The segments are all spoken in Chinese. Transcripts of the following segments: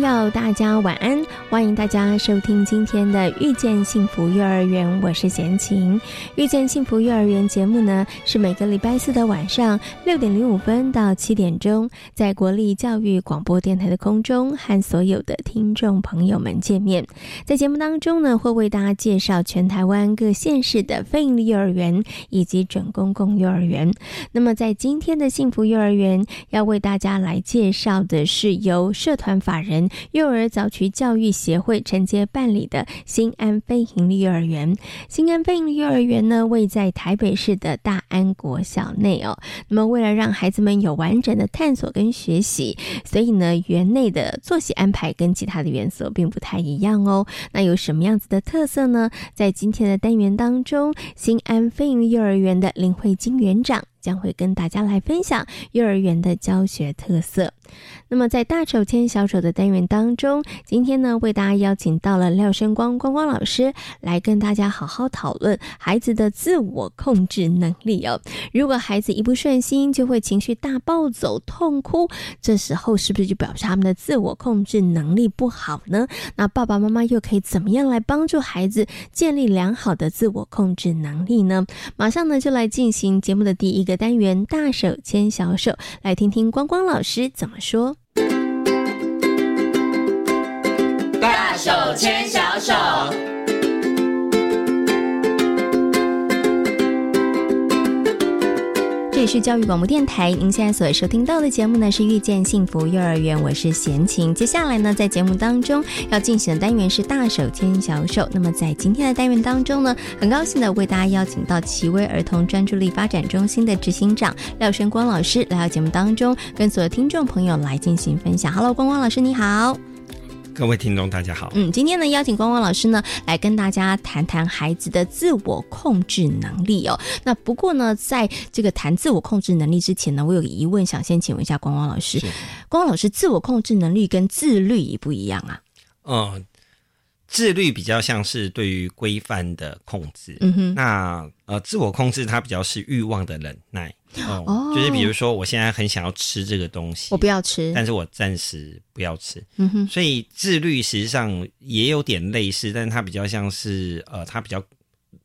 要，大家晚安！欢迎大家收听今天的《遇见幸福幼儿园》，我是贤琴。《遇见幸福幼儿园》节目呢，是每个礼拜四的晚上六点零五分到七点钟，在国立教育广播电台的空中和所有的听众朋友们见面。在节目当中呢，会为大家介绍全台湾各县市的非营利幼儿园以及准公共幼儿园。那么，在今天的幸福幼儿园，要为大家来介绍的是由社团法人。幼儿早期教育协会承接办理的新安非营利幼儿园，新安非营利幼儿园呢，位在台北市的大安国小内哦。那么，为了让孩子们有完整的探索跟学习，所以呢，园内的作息安排跟其他的园所并不太一样哦。那有什么样子的特色呢？在今天的单元当中，新安非营利幼儿园的林慧金园长。将会跟大家来分享幼儿园的教学特色。那么，在大手牵小手的单元当中，今天呢，为大家邀请到了廖生光光光老师来跟大家好好讨论孩子的自我控制能力哦。如果孩子一不顺心就会情绪大暴走、痛哭，这时候是不是就表示他们的自我控制能力不好呢？那爸爸妈妈又可以怎么样来帮助孩子建立良好的自我控制能力呢？马上呢，就来进行节目的第一个。的单元大手牵小手，来听听光光老师怎么说。大手牵小手。这里是教育广播电台，您现在所收听到的节目呢是遇见幸福幼儿园，我是贤琴。接下来呢，在节目当中要进行的单元是大手牵小手。那么在今天的单元当中呢，很高兴的为大家邀请到奇威儿童专注力发展中心的执行长廖生光老师来到节目当中，跟所有听众朋友来进行分享。Hello，光光老师你好。各位听众，大家好。嗯，今天呢，邀请光光老师呢，来跟大家谈谈孩子的自我控制能力哦。那不过呢，在这个谈自我控制能力之前呢，我有个疑问，想先请问一下光光老师。光光老师，自我控制能力跟自律一不一样啊？嗯。自律比较像是对于规范的控制，嗯哼，那呃，自我控制它比较是欲望的忍耐，哦，就是比如说我现在很想要吃这个东西，我不要吃，但是我暂时不要吃，嗯哼，所以自律实际上也有点类似，但是它比较像是呃，它比较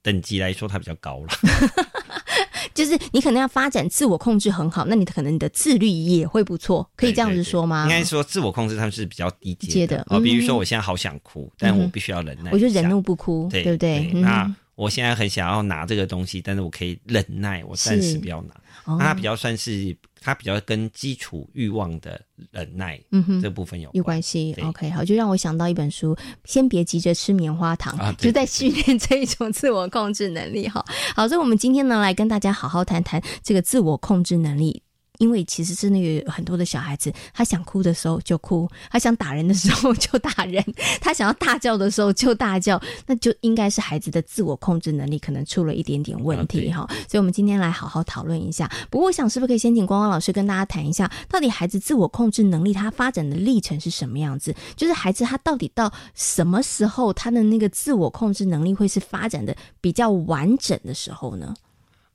等级来说它比较高了。就是你可能要发展自我控制很好，那你可能你的自律也会不错，可以这样子说吗？应该说自我控制他们是比较低阶的哦。比如说我现在好想哭，但我必须要忍耐，我就忍怒不哭，对不对？那我现在很想要拿这个东西，但是我可以忍耐，我暂时不要拿。那它比较算是。它比较跟基础欲望的忍耐，嗯哼，这部分有有关系。OK，好，就让我想到一本书，先别急着吃棉花糖，就在训练这一种自我控制能力。哈，好，所以我们今天呢，来跟大家好好谈谈这个自我控制能力。因为其实真的有很多的小孩子，他想哭的时候就哭，他想打人的时候就打人，他想要大叫的时候就大叫，那就应该是孩子的自我控制能力可能出了一点点问题哈。所以，我们今天来好好讨论一下。不过，我想是不是可以先请光光老师跟大家谈一下，到底孩子自我控制能力他发展的历程是什么样子？就是孩子他到底到什么时候，他的那个自我控制能力会是发展的比较完整的时候呢？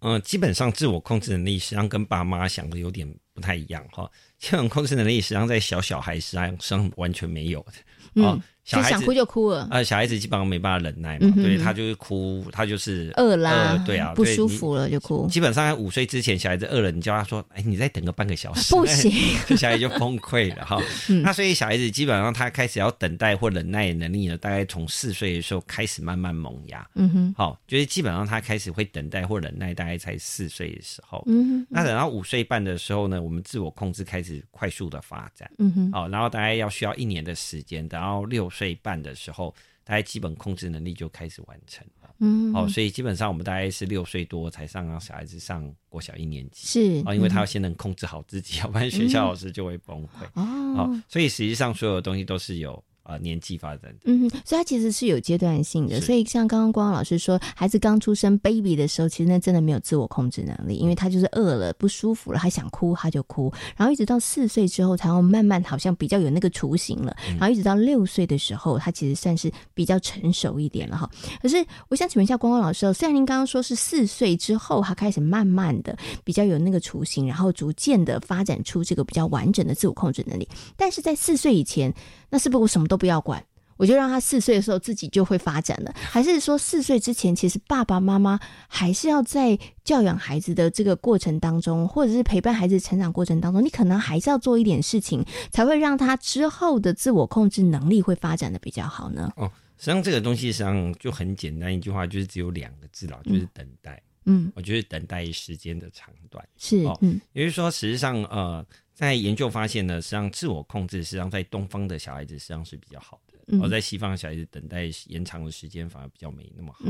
嗯，基本上自我控制能力实际上跟爸妈想的有点不太一样哈。这种控制能力实际上在小小孩实际上完全没有的。嗯。就想哭就哭了啊！小孩子基本上没办法忍耐嘛，对他就是哭，他就是饿啦，对啊，不舒服了就哭。基本上在五岁之前，小孩子饿了，你叫他说：“哎，你再等个半个小时。”不行，小孩就崩溃了哈。那所以小孩子基本上他开始要等待或忍耐的能力呢，大概从四岁的时候开始慢慢萌芽。嗯哼，好，就是基本上他开始会等待或忍耐，大概才四岁的时候。嗯哼，那等到五岁半的时候呢，我们自我控制开始快速的发展。嗯哼，好，然后大概要需要一年的时间，等到六岁半的时候。大概基本控制能力就开始完成了。嗯，哦，所以基本上我们大概是六岁多才上让小孩子上国小一年级，是哦，因为他要先能控制好自己，要不然学校老师就会崩溃。哦，所以实际上所有的东西都是有。啊，年纪发展，嗯，所以它其实是有阶段性的。所以像刚刚光光老师说，孩子刚出生 baby 的时候，其实那真的没有自我控制能力，因为他就是饿了、不舒服了，他想哭他就哭，然后一直到四岁之后，才会慢慢好像比较有那个雏形了，然后一直到六岁的时候，他其实算是比较成熟一点了哈。可是我想请问一下光光老师，虽然您刚刚说是四岁之后，他开始慢慢的比较有那个雏形，然后逐渐的发展出这个比较完整的自我控制能力，但是在四岁以前。那是不是我什么都不要管，我就让他四岁的时候自己就会发展了？还是说四岁之前，其实爸爸妈妈还是要在教养孩子的这个过程当中，或者是陪伴孩子成长过程当中，你可能还是要做一点事情，才会让他之后的自我控制能力会发展的比较好呢？哦，实际上这个东西实际上就很简单，一句话就是只有两个字了，就是等待。嗯，我觉得等待时间的长短是，嗯，也就是说，实际上呃。在研究发现呢，实际上自我控制实际上在东方的小孩子实际上是比较好的，而在西方的小孩子等待延长的时间反而比较没那么好。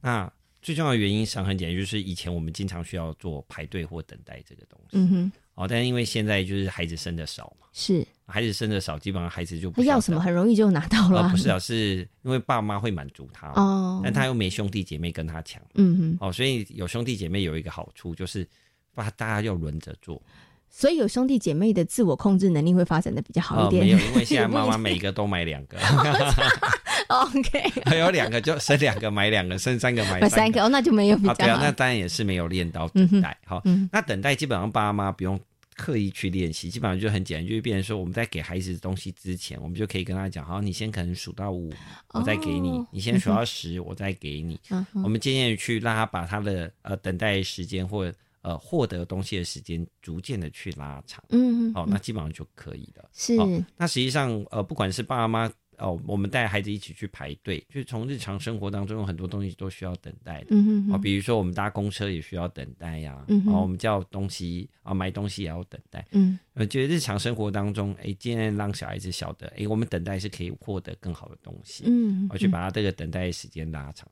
那最重要的原因实际上很简单，就是以前我们经常需要做排队或等待这个东西。嗯哼。哦，但是因为现在就是孩子生的少嘛，是孩子生的少，基本上孩子就不要什么很容易就拿到了。不是啊，是因为爸妈会满足他哦，但他又没兄弟姐妹跟他抢。嗯哼。哦，所以有兄弟姐妹有一个好处就是，把大家要轮着做。所以有兄弟姐妹的自我控制能力会发展的比较好一点。没有，因为现在 妈妈每个都买两个。OK，还有两个就生两个买两个，生三个买三个。哦，那就没有比较。对啊，那当然也是没有练到等待。好，那等待基本上爸妈不用刻意去练习，基本上就很简单，就是变成说我们在给孩子东西之前，我们就可以跟他讲：好，你先可能数到五，我再给你；你先数到十，我再给你。我们渐渐去让他把他的呃等待时间或者。呃，获得东西的时间逐渐的去拉长，嗯，好，那基本上就可以了。是，那实际上，呃，不管是爸爸妈妈哦，我们带孩子一起去排队，就是从日常生活当中有很多东西都需要等待的，嗯哼，啊，比如说我们搭公车也需要等待呀，嗯哼，我们叫东西啊，买东西也要等待，嗯，呃，觉得日常生活当中，哎，尽量让小孩子晓得，哎，我们等待是可以获得更好的东西，嗯，我去把他这个等待时间拉长。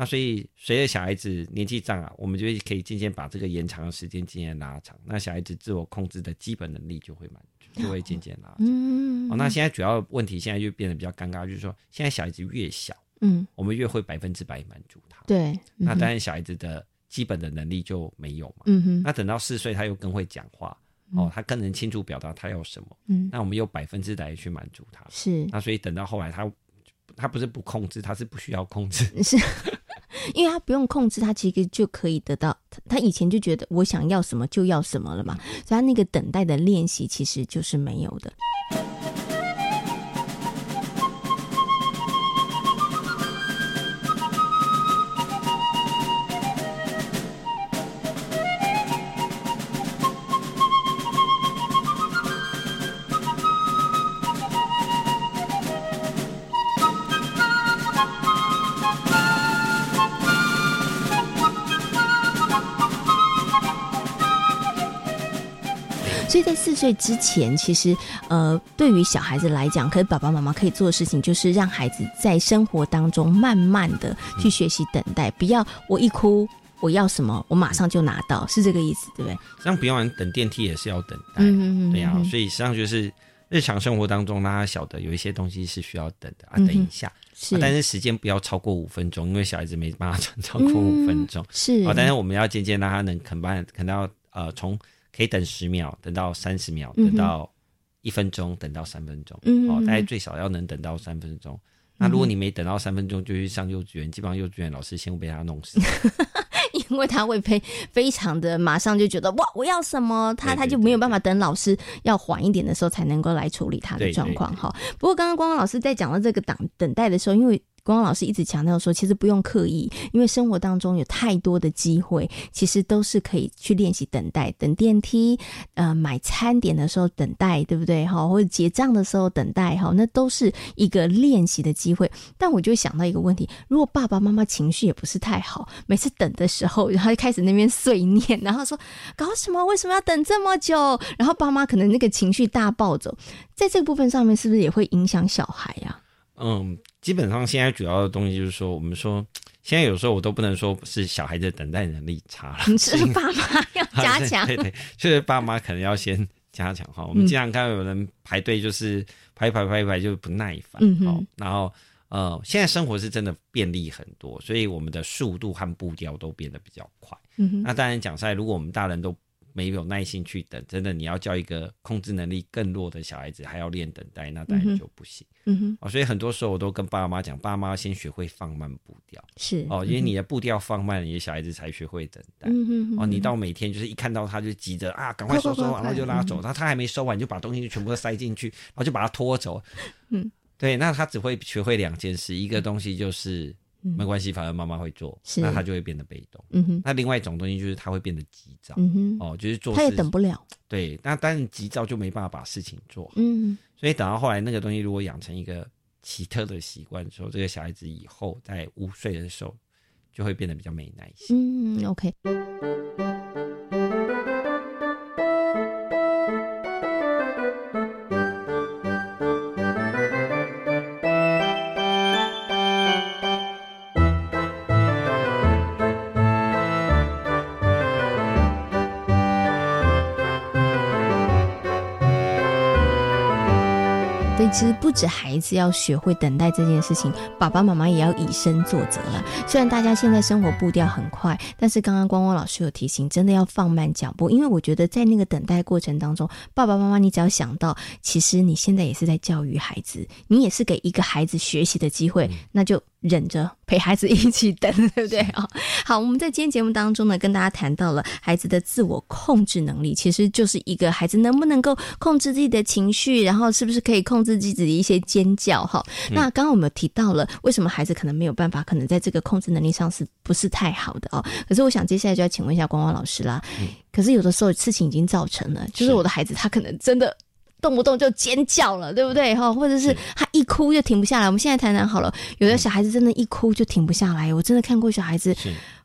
那所以随着小孩子年纪长啊，我们就可以渐渐把这个延长的时间渐渐拉长。那小孩子自我控制的基本能力就会满足，就会渐渐拉长。嗯，哦，那现在主要问题现在就变得比较尴尬，就是说现在小孩子越小，嗯，我们越会百分之百满足他。对，那当然小孩子的基本的能力就没有嘛。嗯哼。那等到四岁，他又更会讲话，哦，他更能清楚表达他要什么。嗯。那我们又百分之百去满足他。是。那所以等到后来，他他不是不控制，他是不需要控制。是。因为他不用控制，他其实就可以得到。他以前就觉得我想要什么就要什么了嘛，所以他那个等待的练习其实就是没有的。四岁之前，其实呃，对于小孩子来讲，可是爸爸妈妈可以做的事情，就是让孩子在生活当中慢慢的去学习等待，不要我一哭，我要什么，我马上就拿到，是这个意思，对不对？像比方等电梯也是要等待，对呀，所以实际上就是日常生活当中，让他晓得有一些东西是需要等的啊，等一下，是，但是时间不要超过五分钟，因为小孩子没办法 超过五分钟，是啊，但是我们要渐渐让他能肯办，肯到呃从。可以等十秒，等到三十秒，等到一分钟，等到三分钟。哦，大概最少要能等到三分钟。那如果你没等到三分钟就去上幼稚园，基本上幼稚园老师先会被他弄死，因为他会非非常的马上就觉得哇，我要什么，他他就没有办法等老师要缓一点的时候才能够来处理他的状况。哈，不过刚刚光光老师在讲到这个等等待的时候，因为。光老师一直强调说，其实不用刻意，因为生活当中有太多的机会，其实都是可以去练习等待，等电梯，呃，买餐点的时候等待，对不对？哈，或者结账的时候等待，哈，那都是一个练习的机会。但我就想到一个问题：如果爸爸妈妈情绪也不是太好，每次等的时候，然后就开始那边碎念，然后说搞什么？为什么要等这么久？然后爸妈可能那个情绪大暴走，在这个部分上面，是不是也会影响小孩呀？嗯。基本上现在主要的东西就是说，我们说现在有时候我都不能说是小孩子等待能力差了，是爸妈 要加强，对 对，就是爸妈可能要先加强哈。我们经常看到有人排队就是排排排排就不耐烦，好，然后呃，现在生活是真的便利很多，所以我们的速度和步调都变得比较快。嗯那当然讲在，如果我们大人都没有耐心去等，真的你要叫一个控制能力更弱的小孩子还要练等待，那当然就不行。嗯哼，哦，所以很多时候我都跟爸妈讲，爸妈先学会放慢步调，是哦，因为你的步调放慢，你的小孩子才学会等待。嗯哼，哦，你到每天就是一看到他就急着啊，赶快收收，然后就拉走，他他还没收完，你就把东西全部都塞进去，然后就把他拖走。嗯，对，那他只会学会两件事，一个东西就是。没关系，反正妈妈会做，那他就会变得被动。嗯哼，那另外一种东西就是他会变得急躁。嗯哼，哦，就是做他也等不了。对，那但是急躁就没办法把事情做好。嗯，所以等到后来那个东西如果养成一个奇特的习惯的时候，这个小孩子以后在午睡的时候就会变得比较没耐心。嗯，OK。其实不止孩子要学会等待这件事情，爸爸妈妈也要以身作则了。虽然大家现在生活步调很快，但是刚刚光光老师有提醒，真的要放慢脚步，因为我觉得在那个等待过程当中，爸爸妈妈你只要想到，其实你现在也是在教育孩子，你也是给一个孩子学习的机会，那就。忍着陪孩子一起等，对不对啊？好，我们在今天节目当中呢，跟大家谈到了孩子的自我控制能力，其实就是一个孩子能不能够控制自己的情绪，然后是不是可以控制自己的一些尖叫？哈，那刚刚我们有提到了为什么孩子可能没有办法，可能在这个控制能力上是不是太好的哦？可是我想接下来就要请问一下光光老师啦。可是有的时候事情已经造成了，就是我的孩子他可能真的。动不动就尖叫了，对不对？哈，或者是他一哭就停不下来。我们现在谈谈好了，有的小孩子真的，一哭就停不下来。我真的看过小孩子。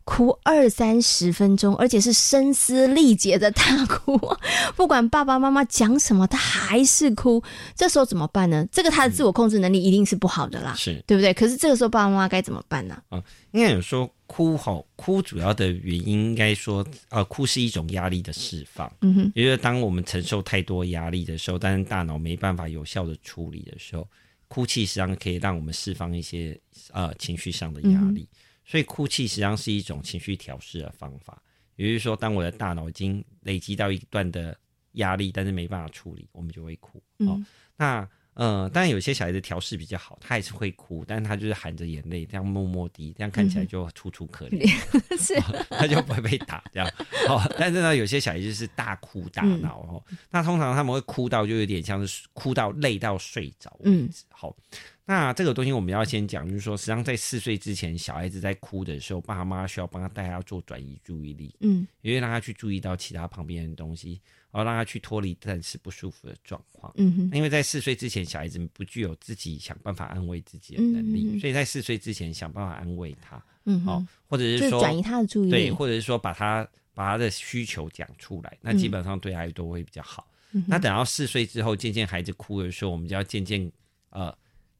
哭二三十分钟，而且是声嘶力竭的大哭，不管爸爸妈妈讲什么，他还是哭。这时候怎么办呢？这个他的自我控制能力一定是不好的啦，是对不对？可是这个时候爸爸妈妈该怎么办呢？啊，应该有说哭吼，哭主要的原因应该说，呃，哭是一种压力的释放。嗯哼，因为当我们承受太多压力的时候，但是大脑没办法有效的处理的时候，哭泣实际上可以让我们释放一些呃情绪上的压力。所以哭泣实际上是一种情绪调试的方法，也就是说，当我的大脑已经累积到一段的压力，但是没办法处理，我们就会哭。哦，那呃，当然有些小孩子调试比较好，他还是会哭，但是他就是含着眼泪，这样默默滴，这样看起来就楚楚可怜，是，他就不会被打这样。哦，但是呢，有些小孩子是大哭大闹哦，那通常他们会哭到就有点像是哭到累到睡着为止。好。那这个东西我们要先讲，就是说，实际上在四岁之前，小孩子在哭的时候，爸妈需要帮他带他做转移注意力，嗯，因为让他去注意到其他旁边的东西，然后让他去脱离暂时不舒服的状况，嗯哼。因为在四岁之前，小孩子不具有自己想办法安慰自己的能力，所以在四岁之前想办法安慰他，嗯，好，或者是说转移他的注意力，对，或者是说把他把他的需求讲出来，那基本上对孩子都会比较好。那等到四岁之后，渐渐孩子哭的时候，我们就要渐渐呃。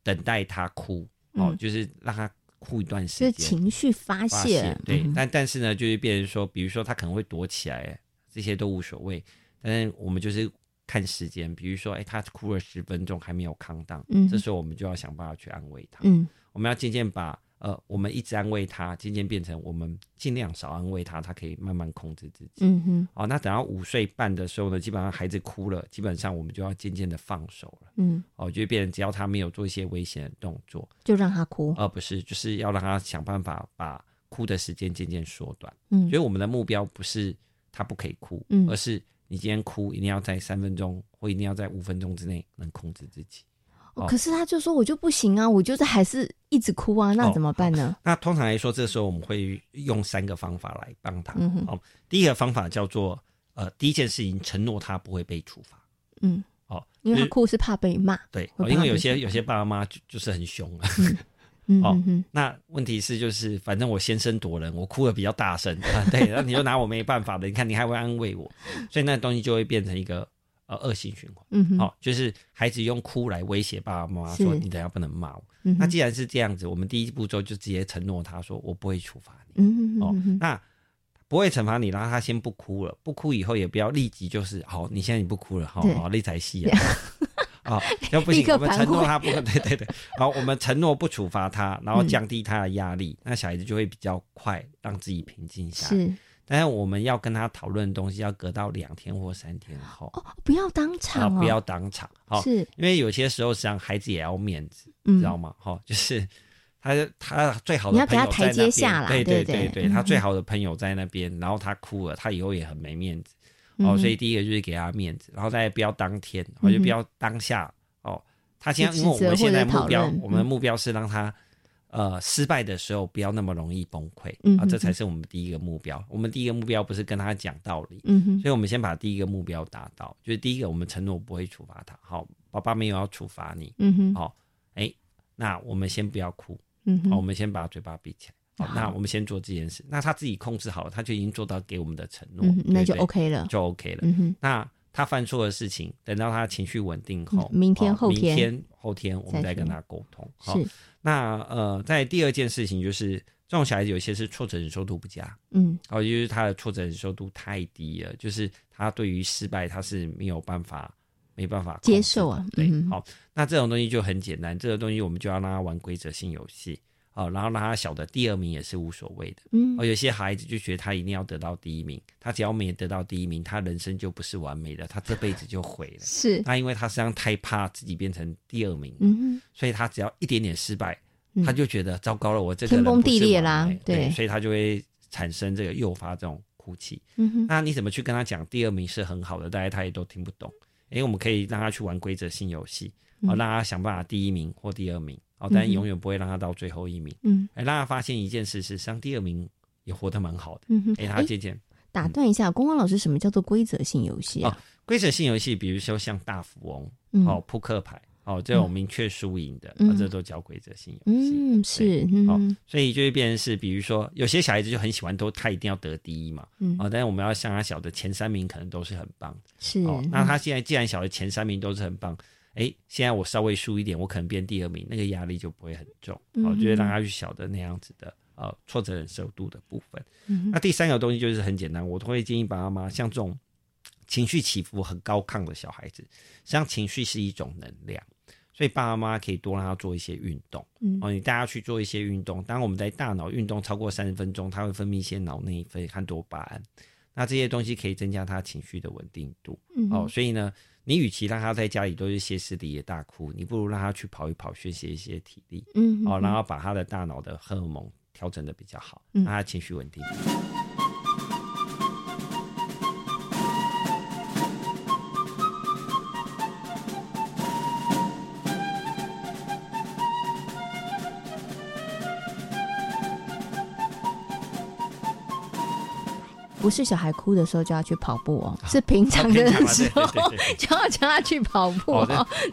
等待他哭，哦，就是让他哭一段时间，就是情绪发泄。对，但但是呢，就是变成说，比如说他可能会躲起来，这些都无所谓。但是我们就是看时间，比如说，哎，他哭了十分钟还没有康荡，嗯，这时候我们就要想办法去安慰他。嗯，我们要渐渐把。呃，我们一直安慰他，渐渐变成我们尽量少安慰他，他可以慢慢控制自己。嗯哼。哦，那等到五岁半的时候呢，基本上孩子哭了，基本上我们就要渐渐的放手了。嗯。哦，就变成只要他没有做一些危险的动作，就让他哭。而不是，就是要让他想办法把哭的时间渐渐缩短。嗯。所以我们的目标不是他不可以哭，嗯，而是你今天哭一定要在三分钟或一定要在五分钟之内能控制自己。可是他就说我就不行啊，我就是还是一直哭啊，那怎么办呢？那通常来说，这时候我们会用三个方法来帮他。好，第一个方法叫做呃，第一件事情承诺他不会被处罚。嗯，哦，因为他哭是怕被骂。对，因为有些有些爸爸妈妈就就是很凶啊。哦，那问题是就是反正我先声夺人，我哭的比较大声 啊。对，那你就拿我没办法的。你看你还会安慰我，所以那东西就会变成一个。呃恶性循环。嗯，好，就是孩子用哭来威胁爸爸妈妈说：“你等下不能骂我。”那既然是这样子，我们第一步骤就直接承诺他说：“我不会处罚你。”嗯哦，那不会惩罚你，然后他先不哭了，不哭以后也不要立即就是好，你现在你不哭了，好好那才戏啊。啊，要不行，我们承诺他不，对对对，好，我们承诺不处罚他，然后降低他的压力，那小孩子就会比较快让自己平静下来。是，但是我们要跟他讨论的东西要隔到两天或三天后，哦，不要当场，不要当场，好，是。因为有些时候实际上孩子也要面子，知道吗？哈，就是他他最好的你要给他台阶下对。对对对，他 最好的朋友在那边，然后他哭了，他以后也很没面子。哦，所以第一个就是给他面子，然后再不要当天，或者不要当下。哦，他现在因为我们现在目标，我们的目标是让他呃失败的时候不要那么容易崩溃啊，这才是我们第一个目标。我们第一个目标不是跟他讲道理，嗯哼，所以我们先把第一个目标达到，就是第一个我们承诺不会处罚他。好，爸爸没有要处罚你，嗯哼，好，哎，那我们先不要哭，嗯哼，好，我们先把嘴巴闭起来。好，那我们先做这件事。那他自己控制好了，他就已经做到给我们的承诺，那就 OK 了，就 OK 了。嗯，那他犯错的事情，等到他情绪稳定后，明天、后天、明天、后天，我们再跟他沟通。是。那呃，在第二件事情就是，这种小孩子有些是挫折忍受度不佳，嗯，哦，就是他的挫折忍受度太低了，就是他对于失败他是没有办法、没办法接受啊。对，好，那这种东西就很简单，这个东西我们就要让他玩规则性游戏。哦，然后让他晓得第二名也是无所谓的。嗯，哦，有些孩子就觉得他一定要得到第一名，他只要没得到第一名，他人生就不是完美的，他这辈子就毁了。是，那因为他实际上太怕自己变成第二名，嗯所以他只要一点点失败，他就觉得糟糕了，我这个天崩地裂啦，对，所以他就会产生这个诱发这种哭泣。嗯哼，那你怎么去跟他讲第二名是很好的？大家他也都听不懂。因为我们可以让他去玩规则性游戏，哦，让他想办法第一名或第二名。哦，但永远不会让他到最后一名。嗯，哎，让他发现一件事是，上第二名也活得蛮好的。嗯哼，哎，他渐渐打断一下，光光老师，什么叫做规则性游戏啊？规则性游戏，比如说像大富翁、哦扑克牌、哦这种明确输赢的，这都叫规则性游戏。嗯，是。哦，所以就会变成是，比如说有些小孩子就很喜欢，都他一定要得第一嘛。嗯。哦，但是我们要向他晓得，前三名可能都是很棒。是。哦，那他现在既然晓得前三名都是很棒。哎，现在我稍微输一点，我可能变第二名，那个压力就不会很重。我觉得让他去晓得那样子的呃挫折忍受度的部分。那第三个东西就是很简单，我都会建议爸爸妈妈，像这种情绪起伏很高亢的小孩子，实际上情绪是一种能量，所以爸爸妈妈可以多让他做一些运动。嗯哦，你带他去做一些运动，当我们在大脑运动超过三十分钟，他会分泌一些脑内啡和多巴胺，那这些东西可以增加他情绪的稳定度。嗯哦，所以呢。你与其让他在家里都是歇斯底里大哭，你不如让他去跑一跑，宣泄一些体力，嗯，哦，然后把他的大脑的荷尔蒙调整的比较好，让他情绪稳定。不是小孩哭的时候就要去跑步哦，是平常的时候 就要叫他去跑步。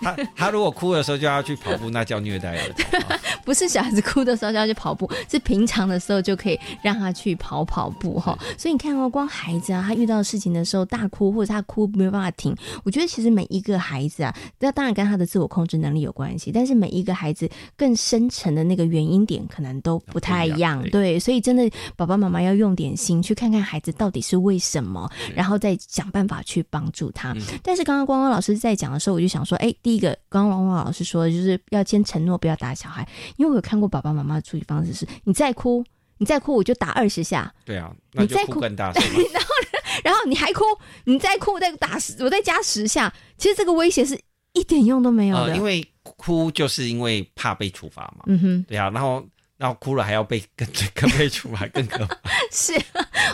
他他如果哭的时候就要去跑步，那叫虐待儿童。不是小孩子哭的时候就要去跑步，是平常的时候就可以让他去跑跑步哈。所以你看哦，光孩子啊，他遇到事情的时候大哭，或者他哭没有办法停，我觉得其实每一个孩子啊，那当然跟他的自我控制能力有关系，但是每一个孩子更深层的那个原因点可能都不太一样。对，所以真的爸爸妈妈要用点心去看看孩子。到底是为什么？然后再想办法去帮助他。但是刚刚光光老师在讲的时候，我就想说，哎，第一个，刚刚光光老师说的就是要先承诺不要打小孩，因为我有看过爸爸妈妈的处理方式是：你再哭，你再哭，我就打二十下。对啊，你再哭更大声。然后，然后你还哭，你再哭，我再打十，我再加十下。其实这个威胁是一点用都没有的，因为哭就是因为怕被处罚嘛。嗯哼，对啊，然后。然后哭了还要被更更被处罚更可怕。是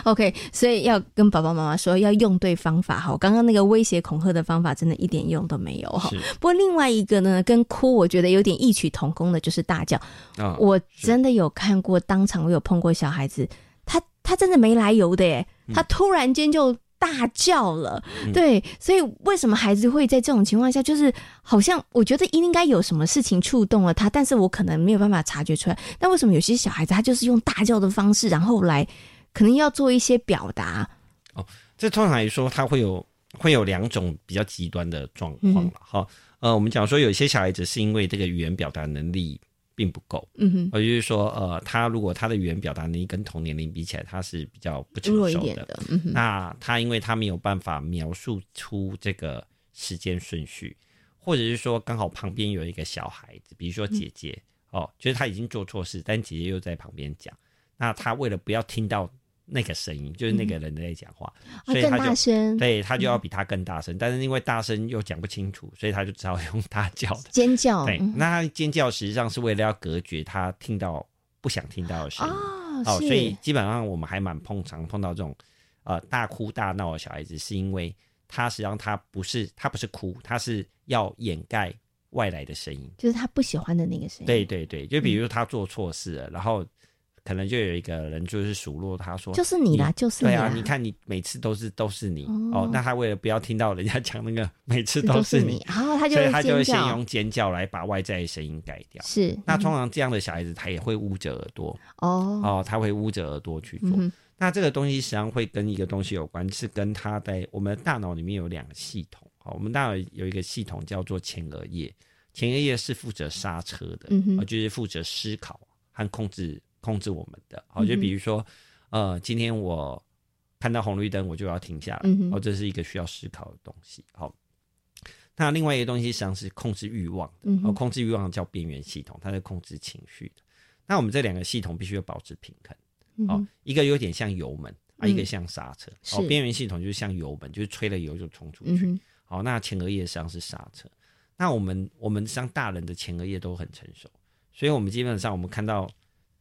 ，OK，所以要跟爸爸妈妈说要用对方法哈。刚刚那个威胁恐吓的方法真的一点用都没有哈。不过另外一个呢，跟哭我觉得有点异曲同工的，就是大叫。我真的有看过当场，我有碰过小孩子，他他真的没来由的耶，他突然间就。大叫了，对，所以为什么孩子会在这种情况下，就是好像我觉得应该有什么事情触动了他，但是我可能没有办法察觉出来。那为什么有些小孩子他就是用大叫的方式，然后来可能要做一些表达？哦，这通常来说他会有会有两种比较极端的状况了。哈，呃，我们讲说有些小孩子是因为这个语言表达能力并不够，嗯哼，也就是说，呃，他如果他的语言表达能力跟同年龄比起来，他是比较不成熟的，那他因为他没有办法描述出这个时间顺序，或者是说刚好旁边有一个小孩子，比如说姐姐，哦，就是他已经做错事，但姐姐又在旁边讲，那他为了不要听到。那个声音就是那个人在讲话，所以他就对他就要比他更大声，但是因为大声又讲不清楚，所以他就只好用大叫的。尖叫。对，那他尖叫实际上是为了要隔绝他听到不想听到的声音。哦，所以基本上我们还蛮碰常碰到这种呃大哭大闹的小孩子，是因为他实际上他不是他不是哭，他是要掩盖外来的声音，就是他不喜欢的那个声音。对对对，就比如说他做错事了，然后。可能就有一个人就是数落他说，就是你啦，就是对啊，你看你每次都是都是你哦，那他为了不要听到人家讲那个 每次都是你，然后他就所以他就会先用尖叫来把外在的声音改掉。是，那通常这样的小孩子他也会捂着耳朵哦哦，他会捂着耳朵去做。那这个东西实际上会跟一个东西有关，是跟他在我们的大脑里面有两个系统。哦，我们大脑有一个系统叫做前额叶，前额叶是负责刹车的，嗯就是负责思考和控制。控制我们的，好，就比如说，呃，今天我看到红绿灯，我就要停下来，哦，这是一个需要思考的东西。好，那另外一个东西实际上是控制欲望的，哦，控制欲望叫边缘系统，它是控制情绪的。那我们这两个系统必须要保持平衡，哦，一个有点像油门啊，一个像刹车。哦，边缘系统就是像油门，就是吹了油就冲出去。好，那前额叶实际上是刹车。那我们我们像大人的前额叶都很成熟，所以我们基本上我们看到。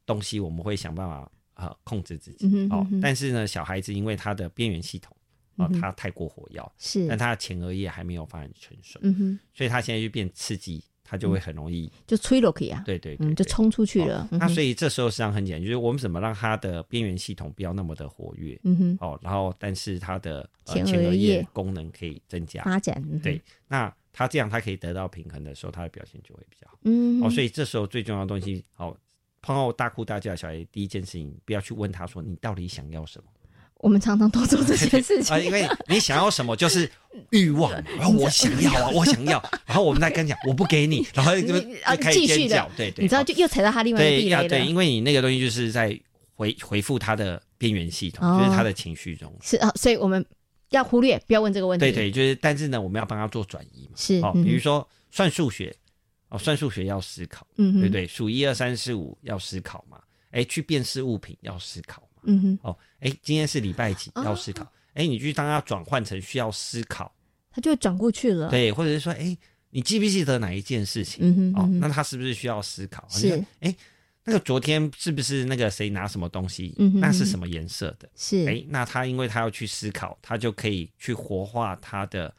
东西我们会想办法啊控制自己。哦，但是呢，小孩子因为他的边缘系统啊，他太过火药是，但他的前额叶还没有发展成熟，嗯哼，所以他现在就变刺激，他就会很容易就吹了可以啊，对对，嗯，就冲出去了。那所以这时候实际上很简单，就是我们怎么让他的边缘系统不要那么的活跃，嗯哼，哦，然后但是他的前额叶功能可以增加。发展，对，那他这样他可以得到平衡的时候，他的表现就会比较好，嗯，哦，所以这时候最重要的东西，好。碰到大哭大叫的小孩，第一件事情不要去问他说你到底想要什么。我们常常都做这件事情。啊，因为你想要什么就是欲望，然后我想要啊，我想要，然后我们再跟讲我不给你，然后就 啊继续的，对对，你知道就又踩到他另外一个地雷对，因为你那个东西就是在回回复他的边缘系统，就是他的情绪中。是啊，所以我们要忽略，不要问这个问题。对对，就是但是呢，我们要帮他做转移嘛，是哦，比如说算数学。哦，算数学要思考，嗯，对不对？数一二三四五要思考嘛？哎，去辨识物品要思考嘛？嗯哼。哦，哎，今天是礼拜几要思考？哎，你去当它转换成需要思考，它就转过去了。对，或者是说，哎，你记不记得哪一件事情？嗯哼。哦，那他是不是需要思考？是。哎，那个昨天是不是那个谁拿什么东西？嗯哼。那是什么颜色的？是。哎，那他因为他要去思考，他就可以去活化他的呃。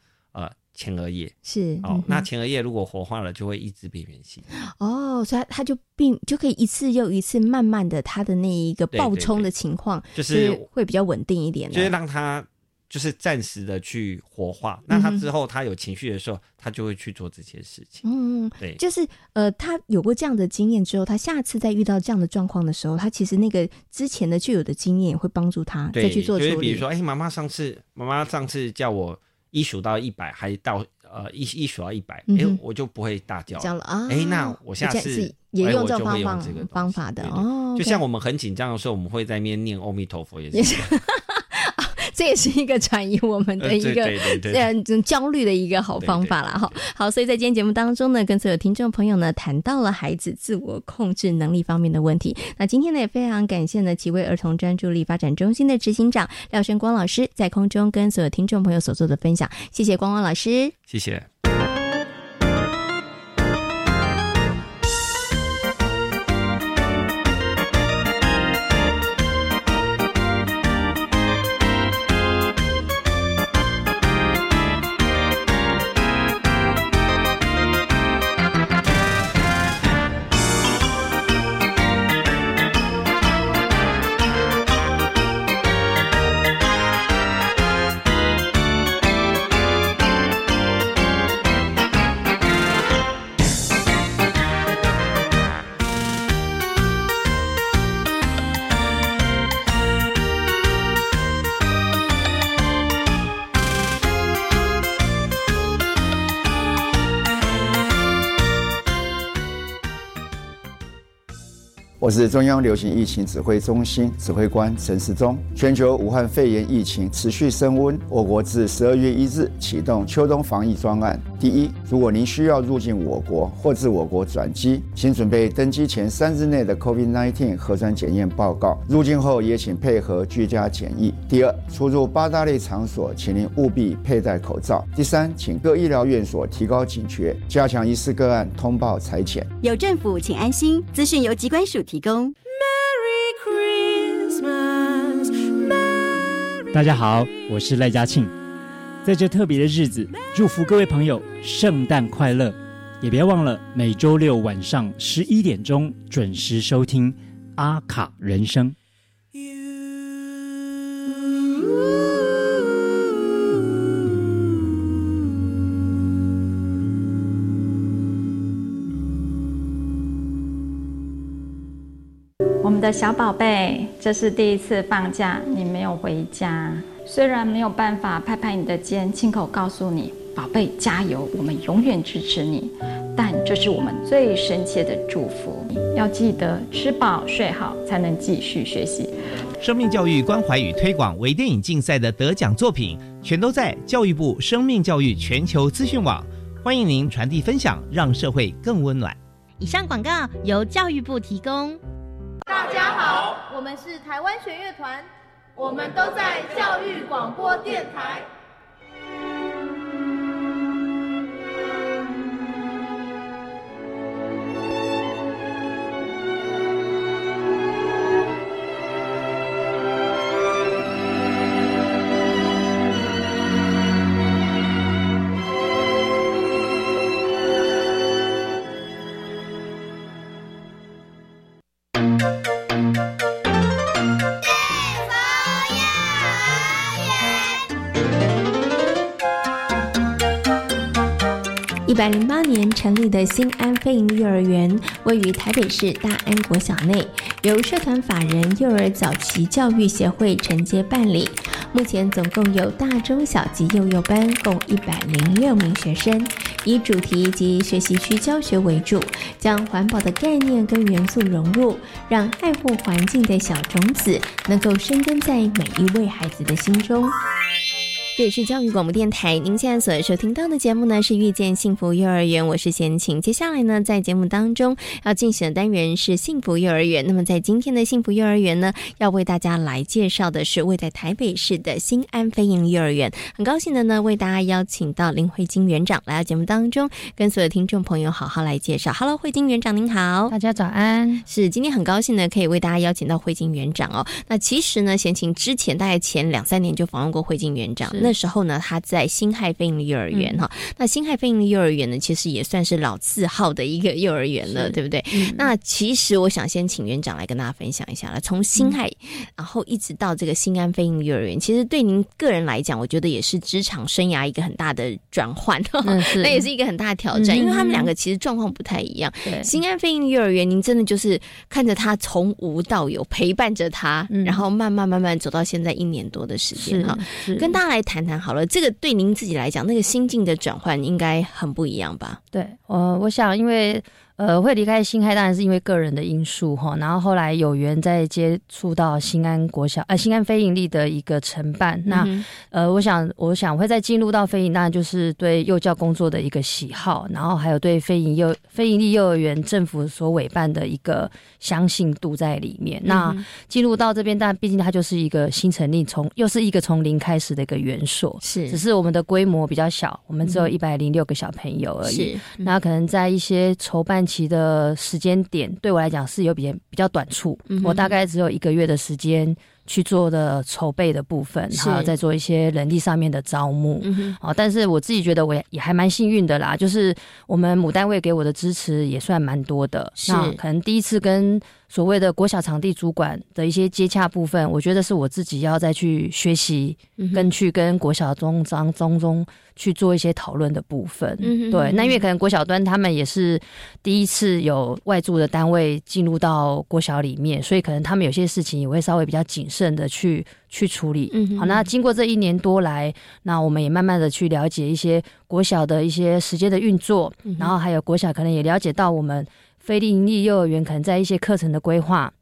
前额叶是哦，那前额叶如果活化了，就会抑制边缘性哦，所以它就并就可以一次又一次慢慢的，它的那一个暴冲的情况就是会比较稳定一点，就是让它就是暂时的去活化，那它之后它有情绪的时候，它就会去做这些事情。嗯，对，就是呃，他有过这样的经验之后，他下次再遇到这样的状况的时候，他其实那个之前的就有的经验会帮助他再去做处理。比如说，哎，妈妈上次妈妈上次叫我。一数到一百，还到呃一一数到一百，哎，我就不会大叫了啊。哎，那我下次也用这个方法的哦。就像我们很紧张的时候，我们会在面念阿弥陀佛，也是。这也是一个转移我们的一个呃焦虑的一个好方法了哈。好，所以在今天节目当中呢，跟所有听众朋友呢谈到了孩子自我控制能力方面的问题。那今天呢也非常感谢呢几位儿童专注力发展中心的执行长廖轩光老师在空中跟所有听众朋友所做的分享。谢谢光光老师，谢谢。是中央流行疫情指挥中心指挥官陈时中。全球武汉肺炎疫情持续升温，我国自十二月一日启动秋冬防疫专案。第一，如果您需要入境我国或自我国转机，请准备登机前三日内的 COVID-19 核酸检验报告。入境后也请配合居家检疫。第二，出入八大类场所，请您务必佩戴口罩。第三，请各医疗院所提高警觉，加强疑似个案通报裁剪。有政府，请安心。资讯由机关署。提供。Merry Christmas，大家好，我是赖嘉庆，在这特别的日子，祝福各位朋友圣诞快乐！也别忘了每周六晚上十一点钟准时收听阿卡人生。我们的小宝贝，这是第一次放假，你没有回家。虽然没有办法拍拍你的肩，亲口告诉你，宝贝加油，我们永远支持你，但这是我们最深切的祝福。要记得吃饱睡好，才能继续学习。生命教育关怀与推广微电影竞赛的得奖作品，全都在教育部生命教育全球资讯网，欢迎您传递分享，让社会更温暖。以上广告由教育部提供。大家好，我们是台湾弦乐团，我们都在教育广播电台。成立的新安飞营幼儿园位于台北市大安国小内，由社团法人幼儿早期教育协会承接办理。目前总共有大中小及幼幼班共一百零六名学生，以主题及学习区教学为主，将环保的概念跟元素融入，让爱护环境的小种子能够生根在每一位孩子的心中。这里是教育广播电台，您现在所收听到的节目呢是遇见幸福幼儿园，我是贤晴。接下来呢，在节目当中要进行的单元是幸福幼儿园。那么在今天的幸福幼儿园呢，要为大家来介绍的是位在台北市的新安飞营幼儿园。很高兴的呢，为大家邀请到林慧晶园长来到节目当中，跟所有听众朋友好好来介绍。Hello，慧晶园长您好，大家早安。是今天很高兴呢，可以为大家邀请到慧晶园长哦。那其实呢，贤晴之前大概前两三年就访问过慧晶园长。那时候呢，他在新海飞鹰幼儿园哈。那新海飞鹰幼儿园呢，其实也算是老字号的一个幼儿园了，对不对？那其实我想先请园长来跟大家分享一下了。从新海，然后一直到这个新安飞鹰幼儿园，其实对您个人来讲，我觉得也是职场生涯一个很大的转换，那也是一个很大的挑战，因为他们两个其实状况不太一样。新安飞鹰幼儿园，您真的就是看着他从无到有，陪伴着他，然后慢慢慢慢走到现在一年多的时间哈。跟大家来谈谈谈好了。这个对您自己来讲，那个心境的转换应该很不一样吧？对，我我想，因为。呃，会离开新海当然是因为个人的因素哈，然后后来有缘再接触到新安国小，呃，新安非盈利的一个承办。那呃，我想，我想会再进入到非营，当然就是对幼教工作的一个喜好，然后还有对非营幼非盈利幼儿园政府所委办的一个相信度在里面。那进入到这边，但毕竟它就是一个新成立，从又是一个从零开始的一个园所，是，只是我们的规模比较小，我们只有一百零六个小朋友而已。那可能在一些筹办。期的时间点对我来讲是有比较比较短促，我大概只有一个月的时间去做的筹备的部分，然后再做一些人力上面的招募。哦，但是我自己觉得我也也还蛮幸运的啦，就是我们母单位给我的支持也算蛮多的。那可能第一次跟所谓的国小场地主管的一些接洽部分，我觉得是我自己要再去学习，跟去跟国小中章中中。去做一些讨论的部分，对，那因为可能国小端他们也是第一次有外驻的单位进入到国小里面，所以可能他们有些事情也会稍微比较谨慎。慎的去去处理。好，那经过这一年多来，那我们也慢慢的去了解一些国小的一些时间的运作，然后还有国小可能也了解到我们非利盈利幼儿园可能在一些课程的规划。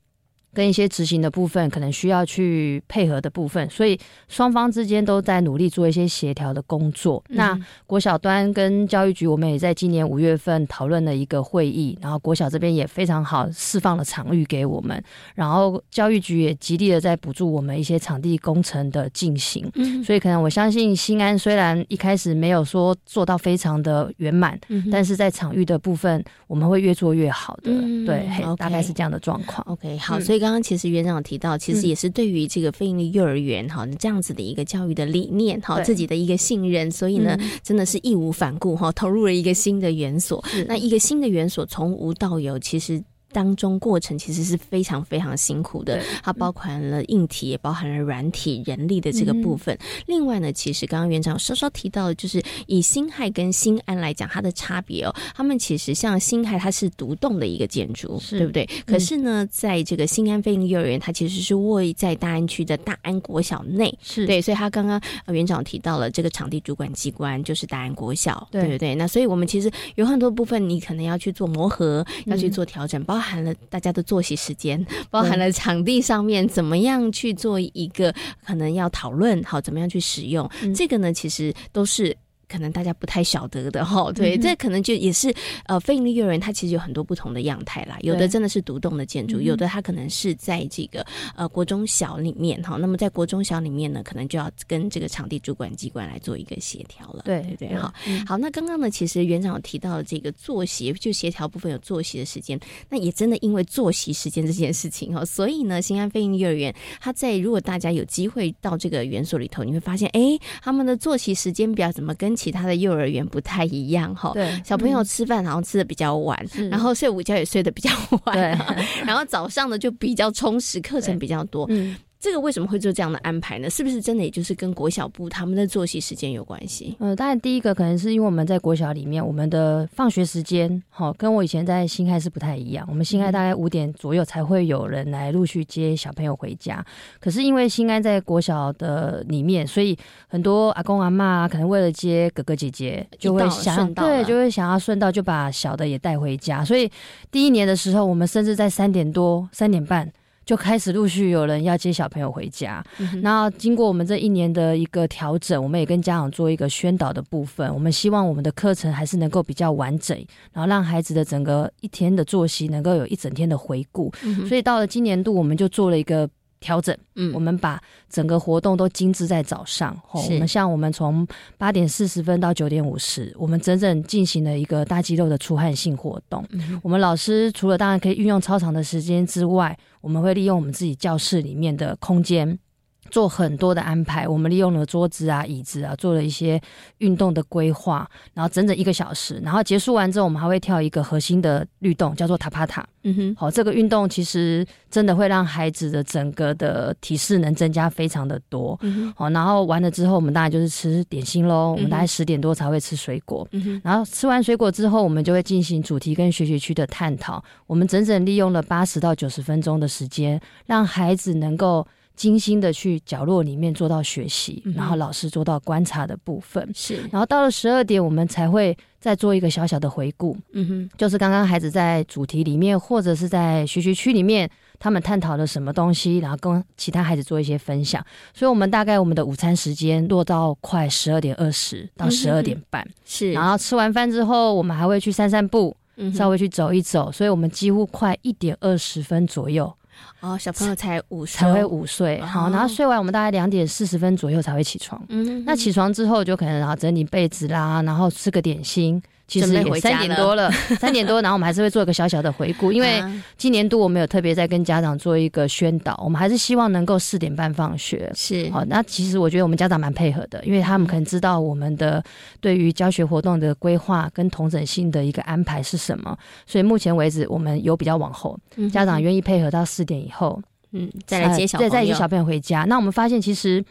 跟一些执行的部分，可能需要去配合的部分，所以双方之间都在努力做一些协调的工作。那国小端跟教育局，我们也在今年五月份讨论了一个会议，然后国小这边也非常好，释放了场域给我们，然后教育局也极力的在补助我们一些场地工程的进行。嗯所以可能我相信新安虽然一开始没有说做到非常的圆满，但是在场域的部分，我们会越做越好的。对，大概是这样的状况。OK，好，所以。刚刚其实园长提到，其实也是对于这个非营利幼儿园哈这样子的一个教育的理念哈，自己的一个信任，所以呢，真的是义无反顾哈，投入了一个新的园所。那一个新的园所从无到有，其实。当中过程其实是非常非常辛苦的，它包含了硬体，也包含了软体、人力的这个部分。另外呢，其实刚刚园长稍稍提到的，就是以新亥跟新安来讲，它的差别哦，他们其实像新亥它是独栋的一个建筑，对不对？可是呢，在这个新安飞鹰幼儿园，它其实是位在大安区的大安国小内，是对，所以他刚刚园长提到了这个场地主管机关就是大安国小，对不对？那所以我们其实有很多部分，你可能要去做磨合，要去做调整，包含。包含了大家的作息时间，包含了场地上面怎么样去做一个可能要讨论，好怎么样去使用，这个呢，其实都是。可能大家不太晓得的哈，对，这可能就也是呃，非盈利幼儿园它其实有很多不同的样态啦，有的真的是独栋的建筑，有的它可能是在这个呃国中小里面哈，那么在国中小里面呢，可能就要跟这个场地主管机关来做一个协调了，对对对，好，好，那刚刚呢，其实园长有提到这个作息，就协调部分有作息的时间，那也真的因为作息时间这件事情哈，所以呢，新安非盈利幼儿园它在如果大家有机会到这个园所里头，你会发现，哎，他们的作息时间表怎么跟其他的幼儿园不太一样哈，对，小朋友吃饭好像吃的比较晚，然后睡午觉也睡得比较晚，然后早上呢就比较充实，课程比较多。这个为什么会做这样的安排呢？是不是真的也就是跟国小部他们的作息时间有关系？呃，当然第一个可能是因为我们在国小里面，我们的放学时间好跟我以前在新开是不太一样。我们新开大概五点左右才会有人来陆续接小朋友回家。可是因为新开在国小的里面，所以很多阿公阿妈可能为了接哥哥姐姐，就会想对，就会想要顺道就把小的也带回家。所以第一年的时候，我们甚至在三点多、三点半。就开始陆续有人要接小朋友回家，然后经过我们这一年的一个调整，我们也跟家长做一个宣导的部分。我们希望我们的课程还是能够比较完整，然后让孩子的整个一天的作息能够有一整天的回顾。所以到了今年度，我们就做了一个。调整，嗯，我们把整个活动都精致在早上。我们像我们从八点四十分到九点五十，我们整整进行了一个大肌肉的出汗性活动。我们老师除了当然可以运用超长的时间之外，我们会利用我们自己教室里面的空间。做很多的安排，我们利用了桌子啊、椅子啊，做了一些运动的规划，然后整整一个小时，然后结束完之后，我们还会跳一个核心的律动，叫做塔帕塔。嗯哼，好，这个运动其实真的会让孩子的整个的体适能增加非常的多。嗯好，然后完了之后，我们当然就是吃点心喽。我们大概十点多才会吃水果。嗯哼，然后吃完水果之后，我们就会进行主题跟学习区的探讨。我们整整利用了八十到九十分钟的时间，让孩子能够。精心的去角落里面做到学习，然后老师做到观察的部分，是，然后到了十二点，我们才会再做一个小小的回顾，嗯哼，就是刚刚孩子在主题里面或者是在学习区里面，他们探讨了什么东西，然后跟其他孩子做一些分享。所以，我们大概我们的午餐时间落到快十二点二十到十二点半，是，然后吃完饭之后，我们还会去散散步，稍微去走一走，所以我们几乎快一点二十分左右。哦，小朋友才五岁，才会午睡，好，然后睡完我们大概两点四十分左右才会起床。嗯，那起床之后就可能然后整理被子啦，然后吃个点心。其实也三点多了，三点多，然后我们还是会做一个小小的回顾，因为今年度我们有特别在跟家长做一个宣导，我们还是希望能够四点半放学。是，好，那其实我觉得我们家长蛮配合的，因为他们可能知道我们的对于教学活动的规划跟同整性的一个安排是什么，所以目前为止我们有比较往后，家长愿意配合到四点以后，嗯，再来接小再再接小朋友回家。那我们发现其实。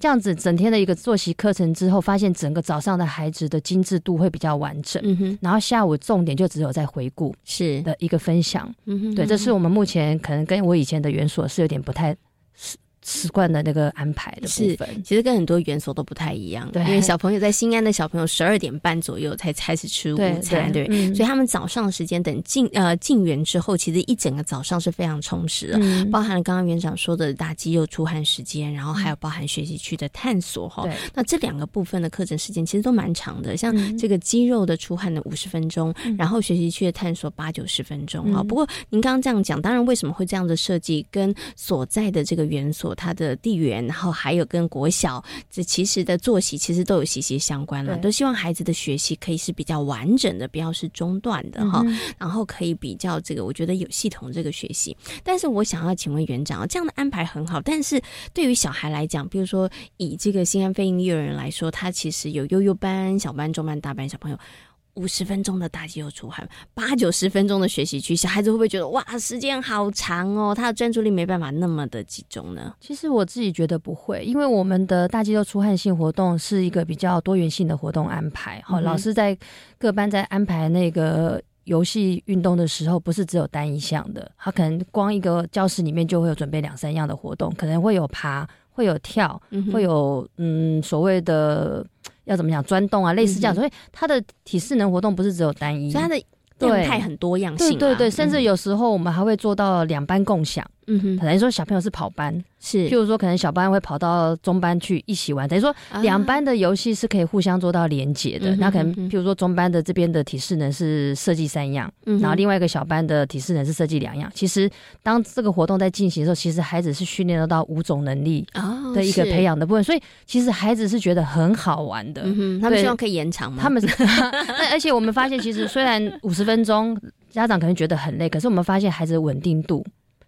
这样子整天的一个作息课程之后，发现整个早上的孩子的精致度会比较完整。嗯哼，然后下午重点就只有在回顾是的一个分享。嗯哼，对，这是我们目前可能跟我以前的园所是有点不太是习惯的那个安排的部分，其实跟很多园所都不太一样。对，因为小朋友在新安的小朋友十二点半左右才开始吃午餐，对，所以他们早上的时间等进呃进园之后，其实一整个早上是非常充实的，包含了刚刚园长说的大肌肉出汗时间，然后还有包含学习区的探索哈。那这两个部分的课程时间其实都蛮长的，像这个肌肉的出汗的五十分钟，然后学习区的探索八九十分钟啊。不过您刚刚这样讲，当然为什么会这样的设计，跟所在的这个园所。它的地缘，然后还有跟国小这其实的作息，其实都有息息相关了。都希望孩子的学习可以是比较完整的，不要是中断的哈。然后可以比较这个，我觉得有系统这个学习。但是我想要请问园长，这样的安排很好，但是对于小孩来讲，比如说以这个新安飞鹰幼儿园来说，他其实有幼幼班、小班、中班、大班小朋友。五十分钟的大肌肉出汗，八九十分钟的学习区，小孩子会不会觉得哇，时间好长哦？他的专注力没办法那么的集中呢？其实我自己觉得不会，因为我们的大肌肉出汗性活动是一个比较多元性的活动安排。好，老师在各班在安排那个游戏运动的时候，不是只有单一项的，他可能光一个教室里面就会有准备两三样的活动，可能会有爬，会有跳，会有嗯所谓的。要怎么讲钻洞啊，类似这样，所以他的体适能活动不是只有单一，所以它的样态很多样性。对对对，甚至有时候我们还会做到两班共享。嗯哼，等于说小朋友是跑班。是，譬如说，可能小班会跑到中班去一起玩，等于说两班的游戏是可以互相做到连接的。那可能譬如说，中班的这边的体适能是设计三样，然后另外一个小班的体适能是设计两样。其实当这个活动在进行的时候，其实孩子是训练得到五种能力的一个培养的部分，所以其实孩子是觉得很好玩的。他们希望可以延长吗？他们，那而且我们发现，其实虽然五十分钟家长可能觉得很累，可是我们发现孩子的稳定度。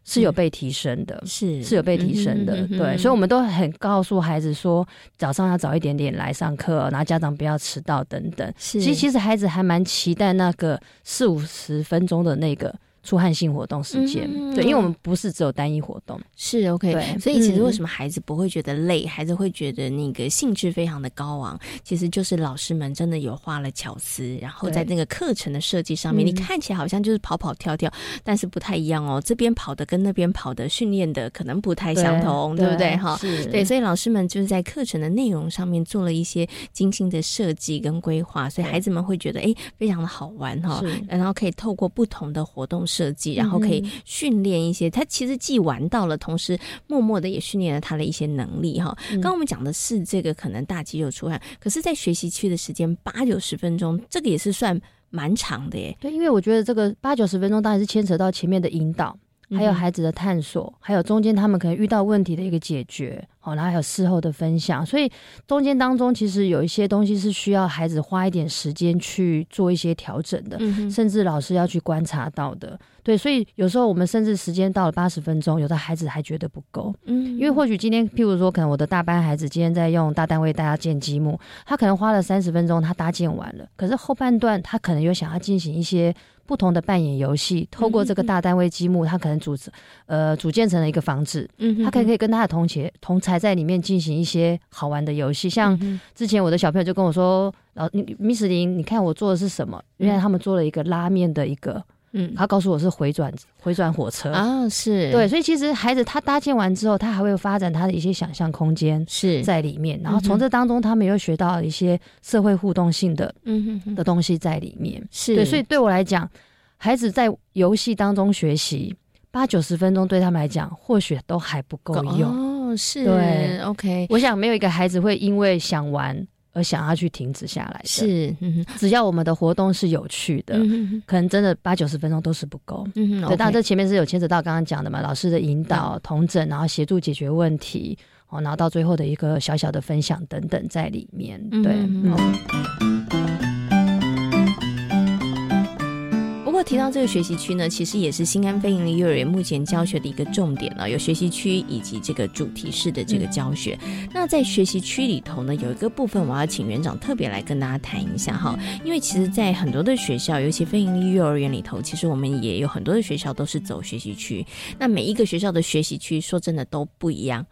是有被提升的，是是有被提升的，对，所以我们都很告诉孩子说，早上要早一点点来上课，然后家长不要迟到等等。其实其实孩子还蛮期待那个四五十分钟的那个。出汗性活动时间，对，因为我们不是只有单一活动，是 OK。所以其实为什么孩子不会觉得累，孩子会觉得那个兴致非常的高昂，其实就是老师们真的有花了巧思，然后在那个课程的设计上面，你看起来好像就是跑跑跳跳，但是不太一样哦。这边跑的跟那边跑的训练的可能不太相同，对不对？哈，对，所以老师们就是在课程的内容上面做了一些精心的设计跟规划，所以孩子们会觉得哎，非常的好玩哈，然后可以透过不同的活动。设计，然后可以训练一些，他其实既玩到了，同时默默的也训练了他的一些能力哈。刚我们讲的是这个可能大肌肉出汗，可是，在学习区的时间八九十分钟，这个也是算蛮长的耶。对，因为我觉得这个八九十分钟当然是牵扯到前面的引导。还有孩子的探索，还有中间他们可能遇到问题的一个解决，好，然后还有事后的分享，所以中间当中其实有一些东西是需要孩子花一点时间去做一些调整的，甚至老师要去观察到的。对，所以有时候我们甚至时间到了八十分钟，有的孩子还觉得不够，嗯，因为或许今天，譬如说，可能我的大班孩子今天在用大单位大家建积木，他可能花了三十分钟，他搭建完了，可是后半段他可能又想要进行一些。不同的扮演游戏，透过这个大单位积木，他可能组织呃组建成了一个房子，嗯，他可以可以跟他的同学同才在里面进行一些好玩的游戏。像之前我的小朋友就跟我说，老你 Miss 林，你看我做的是什么？原来他们做了一个拉面的一个，嗯，他告诉我是回转回转火车。啊，是。对，所以其实孩子他搭建完之后，他还会发展他的一些想象空间是。在里面，然后从这当中他们又学到一些社会互动性的嗯的东西在里面，是。对，所以对我来讲。孩子在游戏当中学习八九十分钟，对他们来讲或许都还不够用。哦。是，对，OK。我想没有一个孩子会因为想玩而想要去停止下来的。是，只要我们的活动是有趣的，可能真的八九十分钟都是不够。嗯，对。当然，这前面是有牵扯到刚刚讲的嘛，老师的引导、同整，然后协助解决问题，哦，然后到最后的一个小小的分享等等在里面。对，嗯。提到这个学习区呢，其实也是新安非盈利幼儿园目前教学的一个重点了，有学习区以及这个主题式的这个教学。那在学习区里头呢，有一个部分我要请园长特别来跟大家谈一下哈，因为其实，在很多的学校，尤其非盈利幼儿园里头，其实我们也有很多的学校都是走学习区。那每一个学校的学习区，说真的都不一样，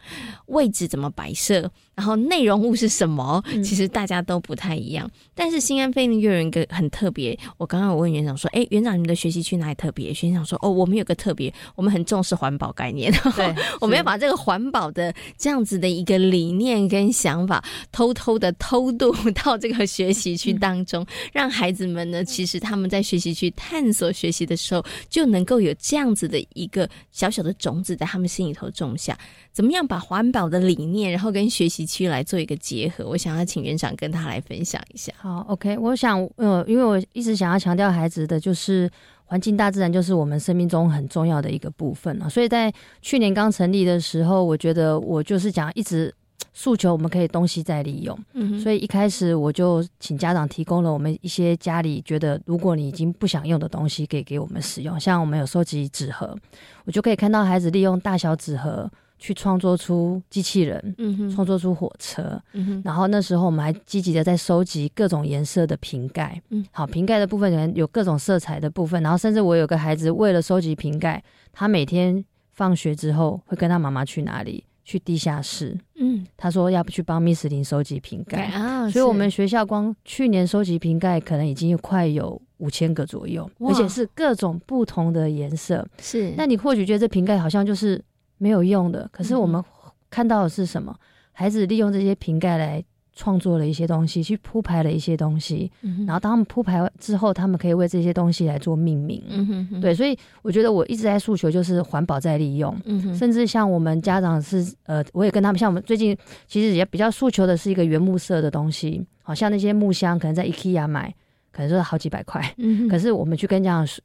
位置怎么摆设。然后内容物是什么，其实大家都不太一样。但是新安飞林幼儿园一个很特别，我刚刚我问园长说，哎，园长你们的学习区哪里特别？学长说，哦，我们有个特别，我们很重视环保概念，对，我们要把这个环保的这样子的一个理念跟想法，偷偷的偷渡到这个学习区当中，让孩子们呢，其实他们在学习区探索学习的时候，就能够有这样子的一个小小的种子在他们心里头种下。怎么样把环保的理念，然后跟学习区来做一个结合？我想要请园长跟他来分享一下。好，OK，我想，呃，因为我一直想要强调孩子的就是环境、大自然，就是我们生命中很重要的一个部分啊。所以在去年刚成立的时候，我觉得我就是讲一直诉求我们可以东西再利用。嗯，所以一开始我就请家长提供了我们一些家里觉得如果你已经不想用的东西，可以给我们使用。像我们有收集纸盒，我就可以看到孩子利用大小纸盒。去创作出机器人，创作出火车，嗯然后那时候我们还积极的在收集各种颜色的瓶盖。嗯，好，瓶盖的部分可能有各种色彩的部分，然后甚至我有个孩子为了收集瓶盖，他每天放学之后会跟他妈妈去哪里？去地下室。嗯，他说要不去帮 Miss 林收集瓶盖啊，所以我们学校光去年收集瓶盖可能已经快有五千个左右，而且是各种不同的颜色。是，那你或许觉得这瓶盖好像就是。没有用的，可是我们看到的是什么？孩子利用这些瓶盖来创作了一些东西，去铺排了一些东西，然后当他们铺排之后，他们可以为这些东西来做命名。对，所以我觉得我一直在诉求就是环保再利用，甚至像我们家长是呃，我也跟他们，像我们最近其实也比较诉求的是一个原木色的东西，好像那些木箱可能在 IKEA 买，可能就是好几百块，可是我们去跟家长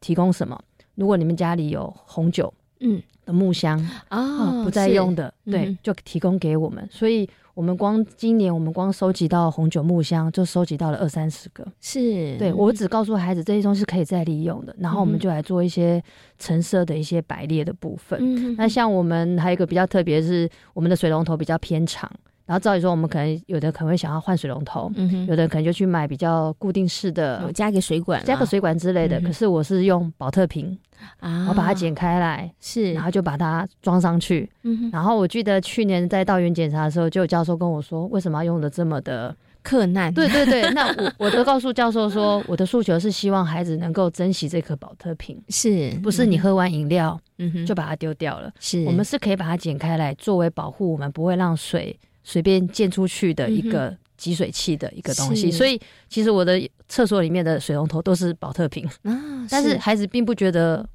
提供什么？如果你们家里有红酒，嗯。的木箱啊，不再用的，对，就提供给我们。所以，我们光今年我们光收集到红酒木箱，就收集到了二三十个。是，对我只告诉孩子这些东西是可以再利用的，然后我们就来做一些橙色的一些摆列的部分。那像我们还有一个比较特别，是我们的水龙头比较偏长。然后照理说，我们可能有的可能会想要换水龙头，有的可能就去买比较固定式的，加个水管，加个水管之类的。可是我是用保特瓶啊，我把它剪开来，是，然后就把它装上去。然后我记得去年在道园检查的时候，就有教授跟我说，为什么要用的这么的克难？对对对，那我我都告诉教授说，我的诉求是希望孩子能够珍惜这颗保特瓶，是不是你喝完饮料，嗯哼，就把它丢掉了？是我们是可以把它剪开来，作为保护我们不会让水。随便溅出去的一个集水器的一个东西，所以其实我的厕所里面的水龙头都是保特瓶啊。但是孩子并不觉得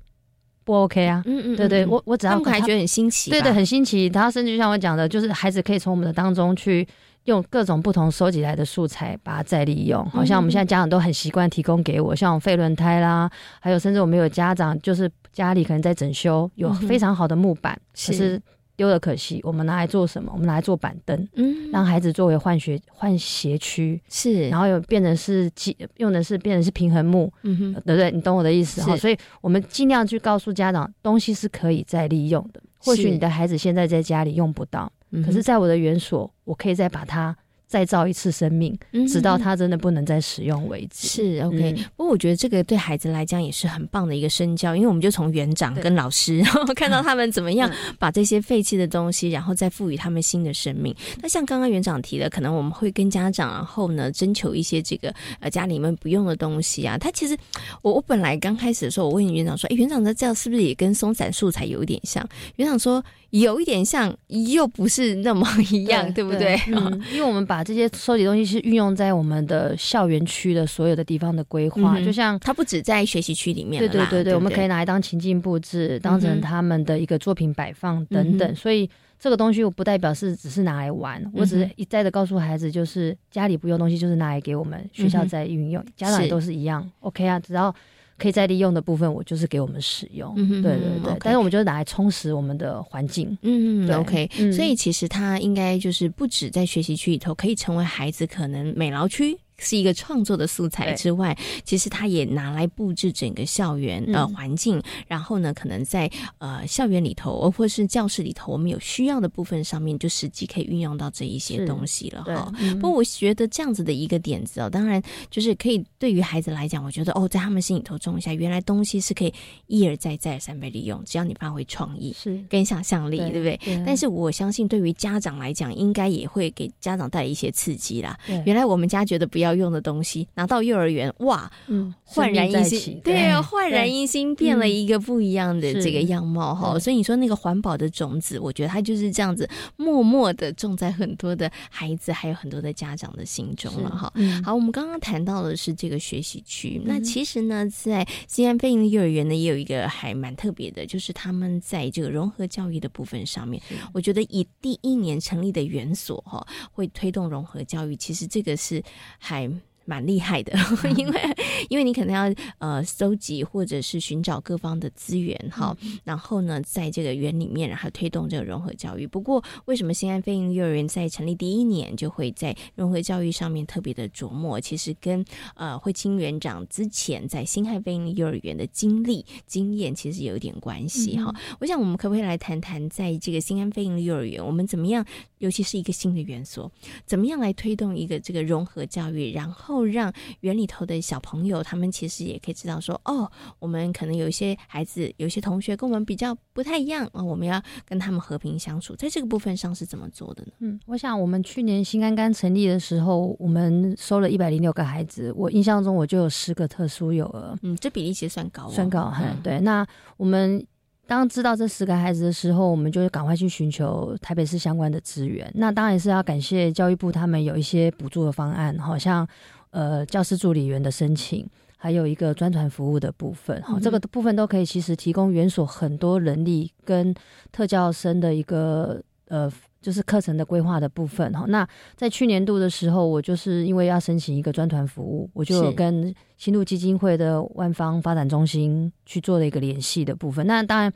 不 OK 啊。嗯嗯，对对，我我只要还觉得很新奇，对对，很新奇。然后甚至像我讲的，就是孩子可以从我们的当中去用各种不同收集来的素材，把它再利用。好像我们现在家长都很习惯提供给我，像废轮胎啦，还有甚至我们有家长就是家里可能在整修，有非常好的木板，可是。丢了可惜，我们拿来做什么？我们拿来做板凳，嗯，让孩子作为换学换鞋区是，然后又变成是机用的是变成是平衡木，嗯哼，对不对？你懂我的意思哈？所以我们尽量去告诉家长，东西是可以再利用的。或许你的孩子现在在家里用不到，可是在我的园所，我可以再把它。再造一次生命，直到它真的不能再使用为止。是 OK，不过我觉得这个对孩子来讲也是很棒的一个身教，因为我们就从园长跟老师，然后看到他们怎么样把这些废弃的东西，然后再赋予他们新的生命。那像刚刚园长提的，可能我们会跟家长然后呢征求一些这个呃家里面不用的东西啊。他其实我我本来刚开始的时候，我问园长说：“哎，园长的这样是不是也跟松散素材有一点像？”园长说。有一点像，又不是那么一样，对不对？嗯，因为我们把这些收集东西是运用在我们的校园区的所有的地方的规划，就像它不止在学习区里面，对对对对，我们可以拿来当情境布置，当成他们的一个作品摆放等等。所以这个东西我不代表是只是拿来玩，我只是一再的告诉孩子，就是家里不用东西，就是拿来给我们学校在运用，家长也都是一样，OK 啊，只要。可以再利用的部分，我就是给我们使用。对对对，但是我们就是拿来充实我们的环境。嗯嗯，OK。所以其实它应该就是不止在学习区里头可以成为孩子可能美劳区是一个创作的素材之外，其实他也拿来布置整个校园呃环境。然后呢，可能在呃校园里头，或是教室里头，我们有需要的部分上面，就实际可以运用到这一些东西了哈。不过我觉得这样子的一个点子哦，当然就是可以对于孩子来讲，我觉得哦，在他们心里头种一下，原来东西是可以一而再再而三被利用，只要你发挥创意是跟想象力，对不对？但是我相信对于家长来讲，应该也会给家长带来一些刺激啦。原来我们家觉得不要用的东西，拿到幼儿园，哇，嗯，焕然一新，对，焕然一新，变了一个不一样的这个样貌哈。所以你说那个环保的种子，我觉得它就是这样子默默的种在很多的孩子，还有很多的家长的心中了哈。好，我们刚刚谈到的是这个学习区，那其实呢，在西安飞鹰幼儿园呢，也有一个还蛮特别的，就是他们在这个融合教育的部分上面，我觉得以第一年成立的园所哈，会推动融合教育，其实这个是还。time. 蛮厉害的，因为因为你可能要呃搜集或者是寻找各方的资源哈，然后呢，在这个园里面，然后推动这个融合教育。不过，为什么新安飞鹰幼儿园在成立第一年就会在融合教育上面特别的琢磨？其实跟呃慧清园长之前在新汉飞鹰幼儿园的经历经验其实有一点关系哈。我想我们可不可以来谈谈，在这个新安飞鹰幼儿园，我们怎么样，尤其是一个新的园所，怎么样来推动一个这个融合教育，然后。后让园里头的小朋友，他们其实也可以知道说，哦，我们可能有一些孩子，有些同学跟我们比较不太一样啊，我们要跟他们和平相处，在这个部分上是怎么做的呢？嗯，我想我们去年新安刚成立的时候，我们收了一百零六个孩子，我印象中我就有十个特殊幼儿，嗯，这比例其实算高，算高哈。对，那我们。当知道这十个孩子的时候，我们就赶快去寻求台北市相关的资源。那当然是要感谢教育部，他们有一些补助的方案，好像呃教师助理员的申请，还有一个专团服务的部分。好，这个部分都可以其实提供园所很多人力跟特教生的一个呃。就是课程的规划的部分哈。那在去年度的时候，我就是因为要申请一个专团服务，我就跟新路基金会的万方发展中心去做了一个联系的部分。那当然，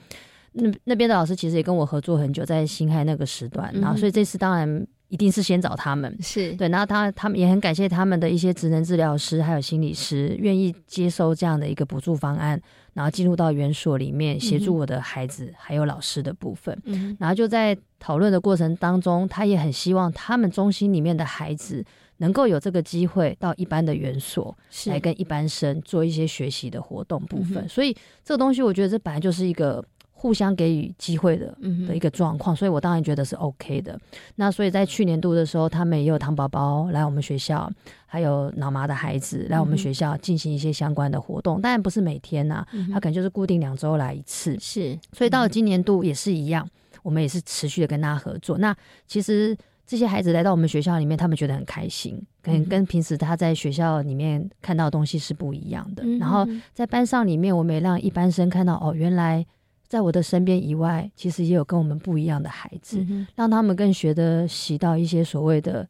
那那边的老师其实也跟我合作很久，在新海那个时段，然后所以这次当然。一定是先找他们，是对，然后他他们也很感谢他们的一些职能治疗师还有心理师愿意接收这样的一个补助方案，然后进入到园所里面协助我的孩子还有老师的部分。嗯，然后就在讨论的过程当中，他也很希望他们中心里面的孩子能够有这个机会到一般的园所来跟一般生做一些学习的活动部分。所以这个东西，我觉得这本来就是一个。互相给予机会的的一个状况，所以我当然觉得是 OK 的。那所以在去年度的时候，他们也有糖宝宝来我们学校，还有脑麻的孩子来我们学校进行一些相关的活动，当然不是每天呐，他可能就是固定两周来一次。是，所以到了今年度也是一样，我们也是持续的跟他合作。那其实这些孩子来到我们学校里面，他们觉得很开心，跟跟平时他在学校里面看到的东西是不一样的。然后在班上里面，我们也让一班生看到哦，原来。在我的身边以外，其实也有跟我们不一样的孩子，让他们更学得习到一些所谓的。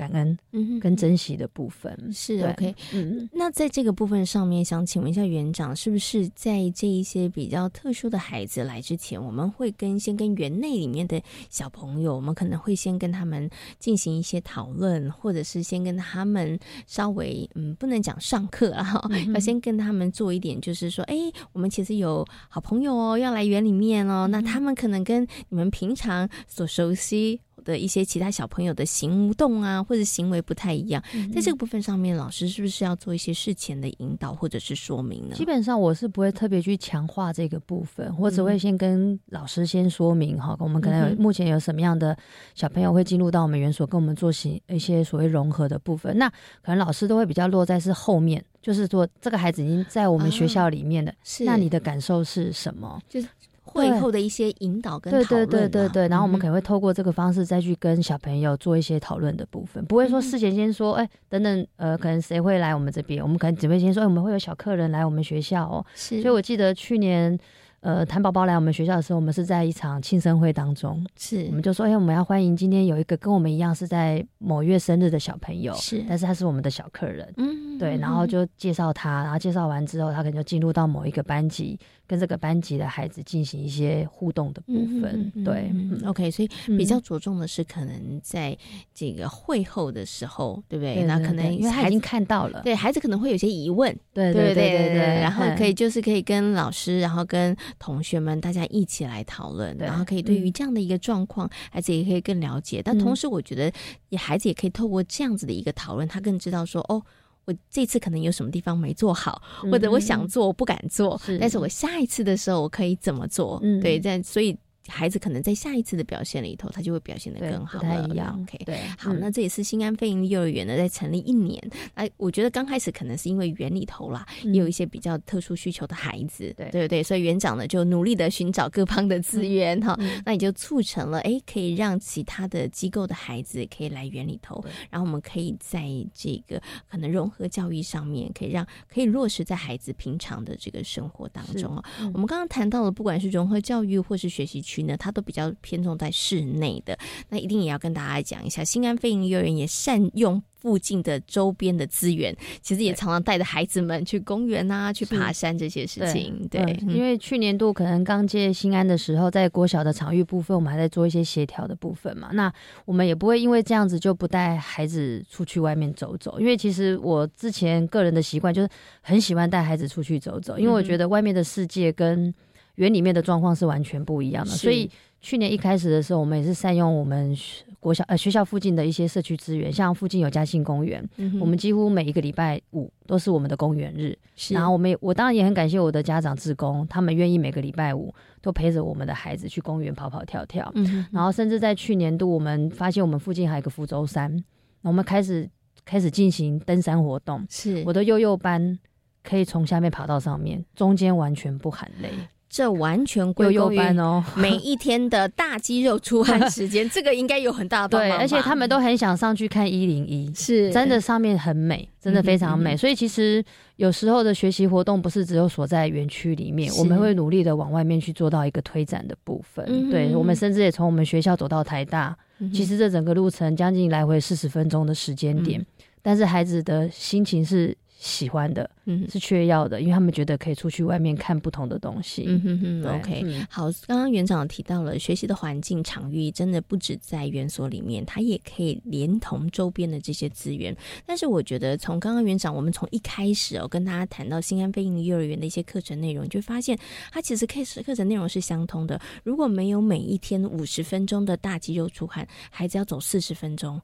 感恩，嗯，跟珍惜的部分。是 OK，嗯，那在这个部分上面，想请问一下园长，是不是在这一些比较特殊的孩子来之前，我们会跟先跟园内里面的小朋友，我们可能会先跟他们进行一些讨论，或者是先跟他们稍微，嗯，不能讲上课啊，要 先跟他们做一点，就是说，哎，我们其实有好朋友哦，要来园里面哦，那他们可能跟你们平常所熟悉。的一些其他小朋友的行动啊，或者行为不太一样，在这个部分上面，老师是不是要做一些事前的引导或者是说明呢？基本上我是不会特别去强化这个部分，我只会先跟老师先说明哈，我们可能有目前有什么样的小朋友会进入到我们园所跟我们做行一些所谓融合的部分，那可能老师都会比较落在是后面，就是说这个孩子已经在我们学校里面了，那你的感受是什么？就是。会后的一些引导跟讨论，对对对对对，然后我们可能会透过这个方式再去跟小朋友做一些讨论的部分，不会说事前先说，哎，等等，呃，可能谁会来我们这边，我们可能只会先说，我们会有小客人来我们学校哦。是，所以我记得去年，呃，谭宝宝来我们学校的时候，我们是在一场庆生会当中，是，我们就说，哎，我们要欢迎今天有一个跟我们一样是在某月生日的小朋友，是，但是他是我们的小客人，嗯。对，然后就介绍他，然后介绍完之后，他可能就进入到某一个班级，跟这个班级的孩子进行一些互动的部分。对，OK，所以比较着重的是可能在这个会后的时候，对不对？那可能因为他已经看到了，对孩子可能会有些疑问，对对对对对，然后可以就是可以跟老师，然后跟同学们大家一起来讨论，然后可以对于这样的一个状况，孩子也可以更了解。但同时，我觉得也孩子也可以透过这样子的一个讨论，他更知道说，哦，我这次可能有什么地方没做好，或者我想做我不敢做，但是我下一次的时候我可以怎么做？对，这样所以。孩子可能在下一次的表现里头，他就会表现的更好了。一样，OK，对，好，那这也是新安飞鹰幼儿园呢，在成立一年。哎，我觉得刚开始可能是因为园里头啦，也有一些比较特殊需求的孩子，对对对，所以园长呢就努力的寻找各方的资源哈，那也就促成了哎，可以让其他的机构的孩子可以来园里头，然后我们可以在这个可能融合教育上面，可以让可以落实在孩子平常的这个生活当中啊。我们刚刚谈到了，不管是融合教育或是学习区。呢，它都比较偏重在室内的，那一定也要跟大家讲一下，新安飞鹰幼儿园也善用。附近的周边的资源，其实也常常带着孩子们去公园啊，去爬山这些事情。对，因为去年度可能刚接新安的时候，在国小的场域部分，我们还在做一些协调的部分嘛。那我们也不会因为这样子就不带孩子出去外面走走，因为其实我之前个人的习惯就是很喜欢带孩子出去走走，因为我觉得外面的世界跟园里面的状况是完全不一样的，所以。去年一开始的时候，我们也是善用我们国小呃学校附近的一些社区资源，像附近有嘉兴公园，我们几乎每一个礼拜五都是我们的公园日。然后我们我当然也很感谢我的家长志工，他们愿意每个礼拜五都陪着我们的孩子去公园跑跑跳跳。然后甚至在去年度，我们发现我们附近还有一个福州山，我们开始开始进行登山活动。是我的幼幼班可以从下面爬到上面，中间完全不喊累。这完全归功于 每一天的大肌肉出汗时间，这个应该有很大的帮忙。对，而且他们都很想上去看一零一，是真的，上面很美，真的非常美。所以其实有时候的学习活动不是只有锁在园区里面，我们会努力的往外面去做到一个推展的部分。对，我们甚至也从我们学校走到台大，其实这整个路程将近来回四十分钟的时间点，但是孩子的心情是。喜欢的，嗯，是缺要的，因为他们觉得可以出去外面看不同的东西。嗯哼哼，OK，好。刚刚园长提到了学习的环境场域，真的不止在园所里面，它也可以连同周边的这些资源。但是我觉得，从刚刚园长，我们从一开始哦，跟大家谈到新安飞鹰幼儿园的一些课程内容，就发现它其实课课程内容是相通的。如果没有每一天五十分钟的大肌肉出汗，孩子要走四十分钟。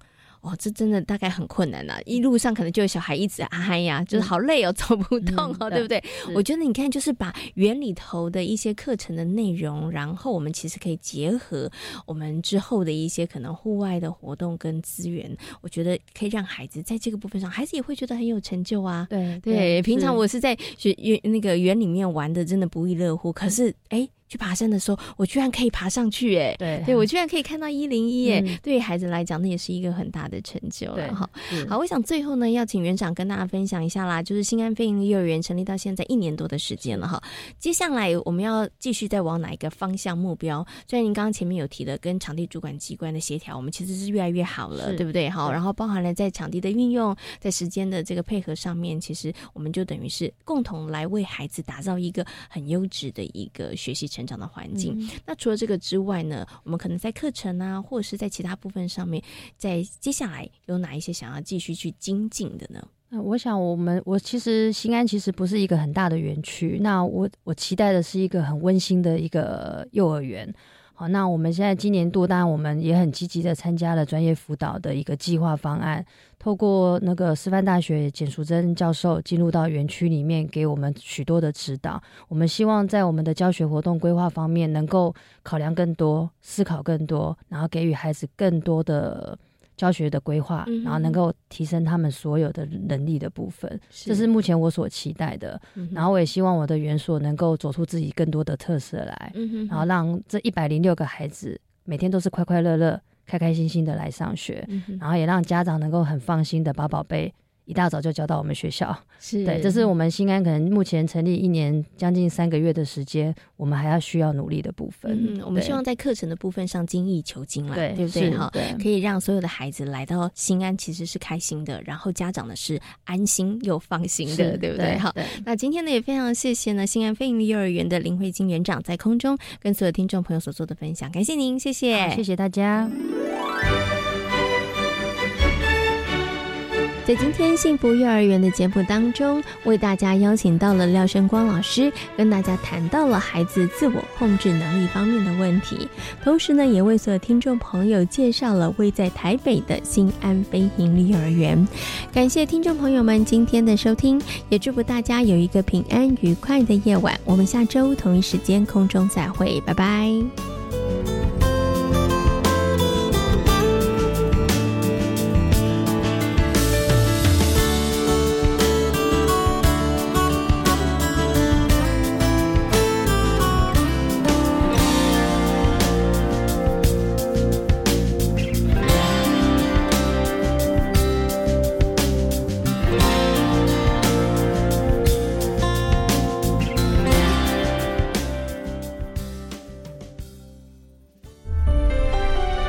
哇，这真的大概很困难呐！一路上可能就有小孩一直哎呀，就是好累哦，走不动哦，对不对？我觉得你看，就是把园里头的一些课程的内容，然后我们其实可以结合我们之后的一些可能户外的活动跟资源，我觉得可以让孩子在这个部分上，孩子也会觉得很有成就啊。对对，平常我是在学园那个园里面玩的，真的不亦乐乎。可是哎。去爬山的时候，我居然可以爬上去，哎，对，对我居然可以看到一零一，哎，对于孩子来讲，那也是一个很大的成就了，哈。好，我想最后呢，要请园长跟大家分享一下啦，就是新安飞鹰幼儿园成立到现在一年多的时间了，哈。接下来我们要继续再往哪一个方向目标？虽然您刚刚前面有提的跟场地主管机关的协调，我们其实是越来越好了，对不对？好，然后包含了在场地的运用，在时间的这个配合上面，其实我们就等于是共同来为孩子打造一个很优质的一个学习成长的环境。那除了这个之外呢，我们可能在课程啊，或者是在其他部分上面，在接下来有哪一些想要继续去精进的呢？那我想，我们我其实新安其实不是一个很大的园区，那我我期待的是一个很温馨的一个幼儿园。好，那我们现在今年度，当然我们也很积极的参加了专业辅导的一个计划方案，透过那个师范大学简淑珍教授进入到园区里面，给我们许多的指导。我们希望在我们的教学活动规划方面，能够考量更多，思考更多，然后给予孩子更多的。教学的规划，然后能够提升他们所有的能力的部分，这是。目前我所期待的。然后我也希望我的园所能够走出自己更多的特色来，然后。让这一百零六个孩子每天都是快快乐乐、开开心心的来上学，然后也让家长能够很放心的把宝贝一大早就交到我们学校。是对，这是我们新安可能目前成立一年将近三个月的时间，我们还要需要努力的部分。嗯，我们希望在课程的部分上精益求精啦，对，对不对？哈，可以让所有的孩子来到新安其实是开心的，然后家长呢是安心又放心的，对不对？好，那今天呢也非常谢谢呢新安飞营利幼儿园的林慧晶园长在空中跟所有听众朋友所做的分享，感谢您，谢谢，谢谢大家。在今天幸福幼儿园的节目当中，为大家邀请到了廖胜光老师，跟大家谈到了孩子自我控制能力方面的问题，同时呢，也为所有听众朋友介绍了位在台北的新安非营利幼儿园。感谢听众朋友们今天的收听，也祝福大家有一个平安愉快的夜晚。我们下周同一时间空中再会，拜拜。